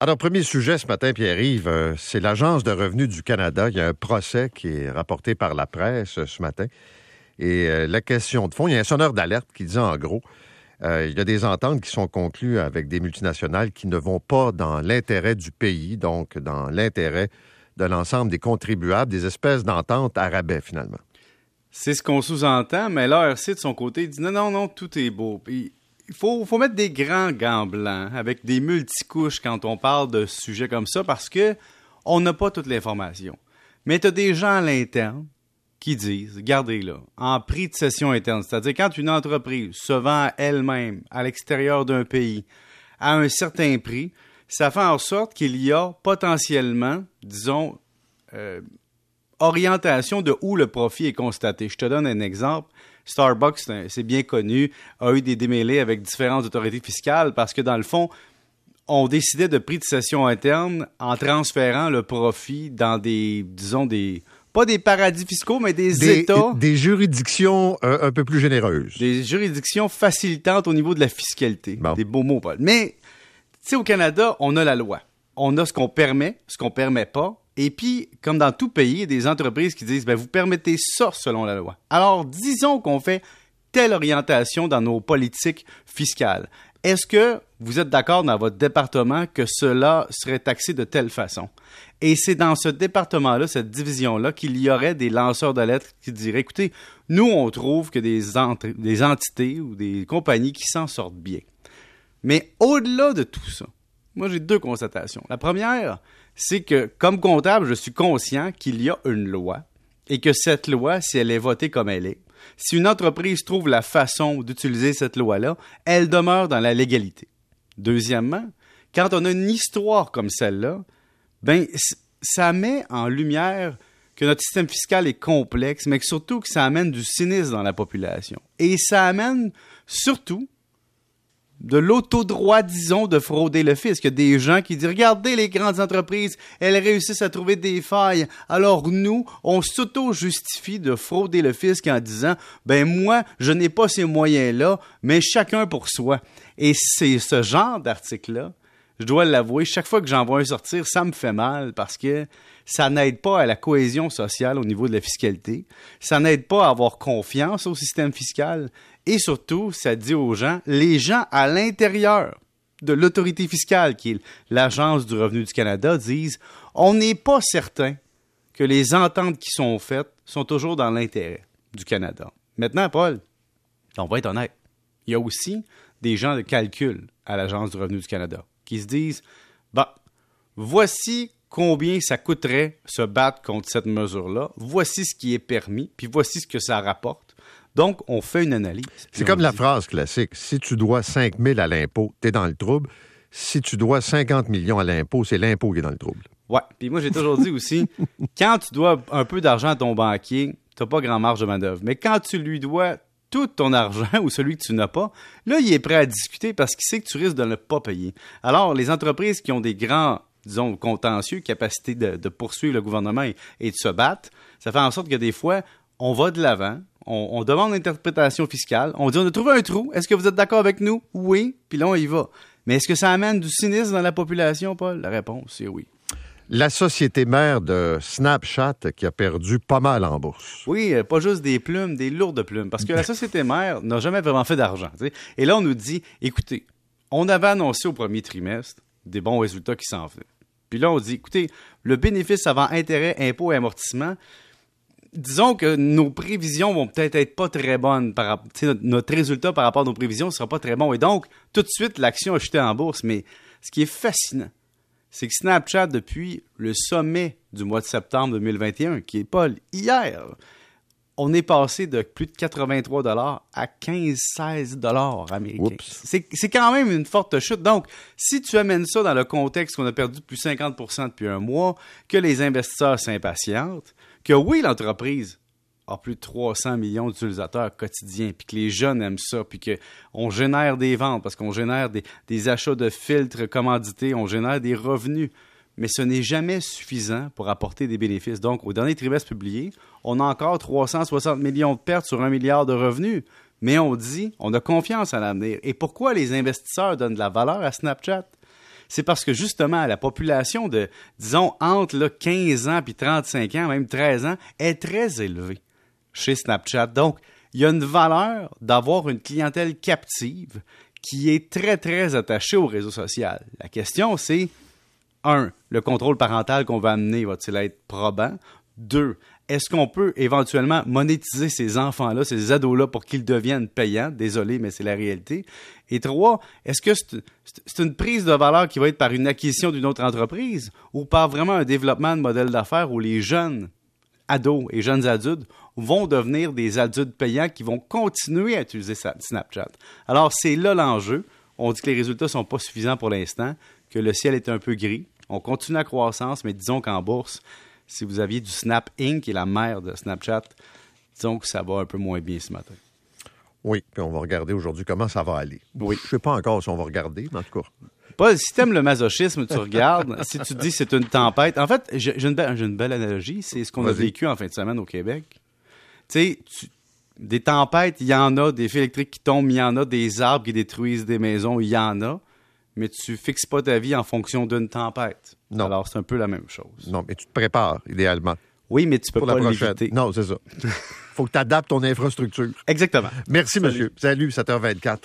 Alors, premier sujet ce matin, Pierre-Yves, euh, c'est l'Agence de revenus du Canada. Il y a un procès qui est rapporté par la presse euh, ce matin. Et euh, la question de fond, il y a un sonneur d'alerte qui dit en gros, il y a des ententes qui sont conclues avec des multinationales qui ne vont pas dans l'intérêt du pays, donc dans l'intérêt de l'ensemble des contribuables, des espèces d'ententes à finalement. C'est ce qu'on sous-entend, mais l'ARC de son côté dit non, non, non, tout est beau il faut, mettre des grands gants blancs avec des multicouches quand on parle de sujets comme ça parce que on n'a pas toute l'information. Mais tu as des gens à l'interne qui disent, regardez là, en prix de cession interne, c'est-à-dire quand une entreprise se vend elle-même à l'extérieur d'un pays à un certain prix, ça fait en sorte qu'il y a potentiellement, disons, euh, orientation de où le profit est constaté. Je te donne un exemple. Starbucks, c'est bien connu, a eu des démêlés avec différentes autorités fiscales parce que, dans le fond, on décidait de prix de cession interne en transférant le profit dans des, disons, des, pas des paradis fiscaux, mais des, États. Des juridictions euh, un peu plus généreuses. Des juridictions facilitantes au niveau de la fiscalité. Des beaux mots, Paul. Mais, tu sais, au Canada, on a la loi. On a ce qu'on permet, ce qu'on permet pas. Et puis, comme dans tout pays, il y a des entreprises qui disent, ben, vous permettez ça selon la loi. Alors, disons qu'on fait telle orientation dans nos politiques fiscales. Est-ce que vous êtes d'accord dans votre département que cela serait taxé de telle façon? Et c'est dans ce département-là, cette division-là, qu'il y aurait des lanceurs de lettres qui diraient, écoutez, nous, on trouve que des, des entités ou des compagnies qui s'en sortent bien. Mais au-delà de tout ça, moi, j'ai deux constatations. La première, c'est que comme comptable, je suis conscient qu'il y a une loi et que cette loi, si elle est votée comme elle est, si une entreprise trouve la façon d'utiliser cette loi-là, elle demeure dans la légalité. Deuxièmement, quand on a une histoire comme celle-là, ben ça met en lumière que notre système fiscal est complexe, mais surtout que ça amène du cynisme dans la population. Et ça amène surtout de l'autodroit, disons, de frauder le fisc. Il y a des gens qui disent, regardez les grandes entreprises, elles réussissent à trouver des failles. Alors nous, on s'auto-justifie de frauder le fisc en disant, ben moi, je n'ai pas ces moyens-là, mais chacun pour soi. Et c'est ce genre d'article-là, je dois l'avouer, chaque fois que j'en vois un sortir, ça me fait mal parce que ça n'aide pas à la cohésion sociale au niveau de la fiscalité. Ça n'aide pas à avoir confiance au système fiscal. Et surtout, ça dit aux gens, les gens à l'intérieur de l'autorité fiscale, qui est l'Agence du revenu du Canada, disent on n'est pas certain que les ententes qui sont faites sont toujours dans l'intérêt du Canada. Maintenant, Paul, on va être honnête. Il y a aussi des gens de calcul à l'Agence du revenu du Canada qui se disent bah, voici combien ça coûterait se battre contre cette mesure-là, voici ce qui est permis, puis voici ce que ça rapporte. Donc, on fait une analyse. C'est comme la phrase classique. Si tu dois 5 000 à l'impôt, tu es dans le trouble. Si tu dois 50 millions à l'impôt, c'est l'impôt qui est dans le trouble. Ouais. Puis moi, j'ai toujours dit aussi, quand tu dois un peu d'argent à ton banquier, tu n'as pas grand marge de manœuvre. Mais quand tu lui dois tout ton argent ou celui que tu n'as pas, là, il est prêt à discuter parce qu'il sait que tu risques de ne pas payer. Alors, les entreprises qui ont des grands, disons, contentieux, capacité de, poursuivre le gouvernement et, et, de se battre, ça fait en sorte que des fois, on va de l'avant, on, demande l'interprétation fiscale, on dit on a trouvé un trou, est-ce que vous êtes d'accord avec nous? Oui, puis là on y va. Mais est-ce que ça amène du cynisme dans la population, Paul? La réponse, c'est oui. La société mère de Snapchat qui a perdu pas mal en bourse. Oui, euh, pas juste des plumes, des lourdes plumes, parce que la société mère n'a jamais vraiment fait d'argent. Et là, on nous dit, écoutez, on avait annoncé au premier trimestre des bons résultats qui s'en faisaient. Puis là, on dit, écoutez, le bénéfice avant intérêt, impôt et amortissement, disons que nos prévisions vont peut-être être pas très bonnes. Par, notre, notre résultat par rapport à nos prévisions ne sera pas très bon. Et donc, tout de suite, l'action a chuté en bourse. Mais ce qui est fascinant, c'est que Snapchat, depuis le sommet du mois de septembre 2021, qui est pas hier, on est passé de plus de 83 dollars à 15-16 dollars américains. C'est quand même une forte chute. Donc, si tu amènes ça dans le contexte qu'on a perdu plus 50% depuis un mois, que les investisseurs s'impatientent, que oui, l'entreprise a plus de 300 millions d'utilisateurs quotidiens, puis que les jeunes aiment ça, puis qu'on génère des ventes, parce qu'on génère des, achats de filtres commandités, on génère des revenus. Mais ce n'est jamais suffisant pour apporter des bénéfices. Donc, au dernier trimestre publié, on a encore 360 millions de pertes sur un milliard de revenus. Mais on dit, on a confiance à l'avenir. Et pourquoi les investisseurs donnent de la valeur à Snapchat? C'est parce que justement, la population de, disons, entre là, 15 ans puis 35 ans, même 13 ans, est très élevée chez Snapchat. Donc, il y a une valeur d'avoir une clientèle captive qui est très, très attachée au réseau social. La question, c'est, un, le contrôle parental qu'on va amener va-t-il être probant? Deux, est-ce qu'on peut éventuellement monétiser ces enfants-là, ces ados-là, pour qu'ils deviennent payants? Désolé, mais c'est la réalité. Et trois, est-ce que c'est une prise de valeur qui va être par une acquisition d'une autre entreprise ou par vraiment un développement de modèle d'affaires où les jeunes ados et jeunes adultes vont devenir des adultes payants qui vont continuer à utiliser Snapchat? Alors, c'est là l'enjeu. On dit que les résultats ne sont pas suffisants pour l'instant, que le ciel est un peu gris. On continue la croissance, mais disons qu'en bourse, si vous aviez du Snap Inc., qui est la mère de Snapchat, disons que ça va un peu moins bien ce matin. Oui, puis on va regarder aujourd'hui comment ça va aller. Oui. Je ne sais pas encore si on va regarder, mais en tout cas. Paul, si tu aimes le masochisme, tu regardes. si tu dis c'est une tempête. En fait, j'ai une, belle analogie. C'est ce qu'on a vécu en fin de semaine au Québec. Tu sais, des tempêtes, il y en a. Des fils électriques qui tombent, il y en a. Des arbres qui détruisent des maisons, il y en a. Mais tu fixes pas ta vie en fonction d'une tempête. Non. Alors, c'est un peu la même chose. Non, mais tu te prépares, idéalement. Oui, mais tu peux pas l'éviter. Non, c'est ça. faut que tu adaptes ton infrastructure. Exactement. Merci, monsieur. Salut, 7h24.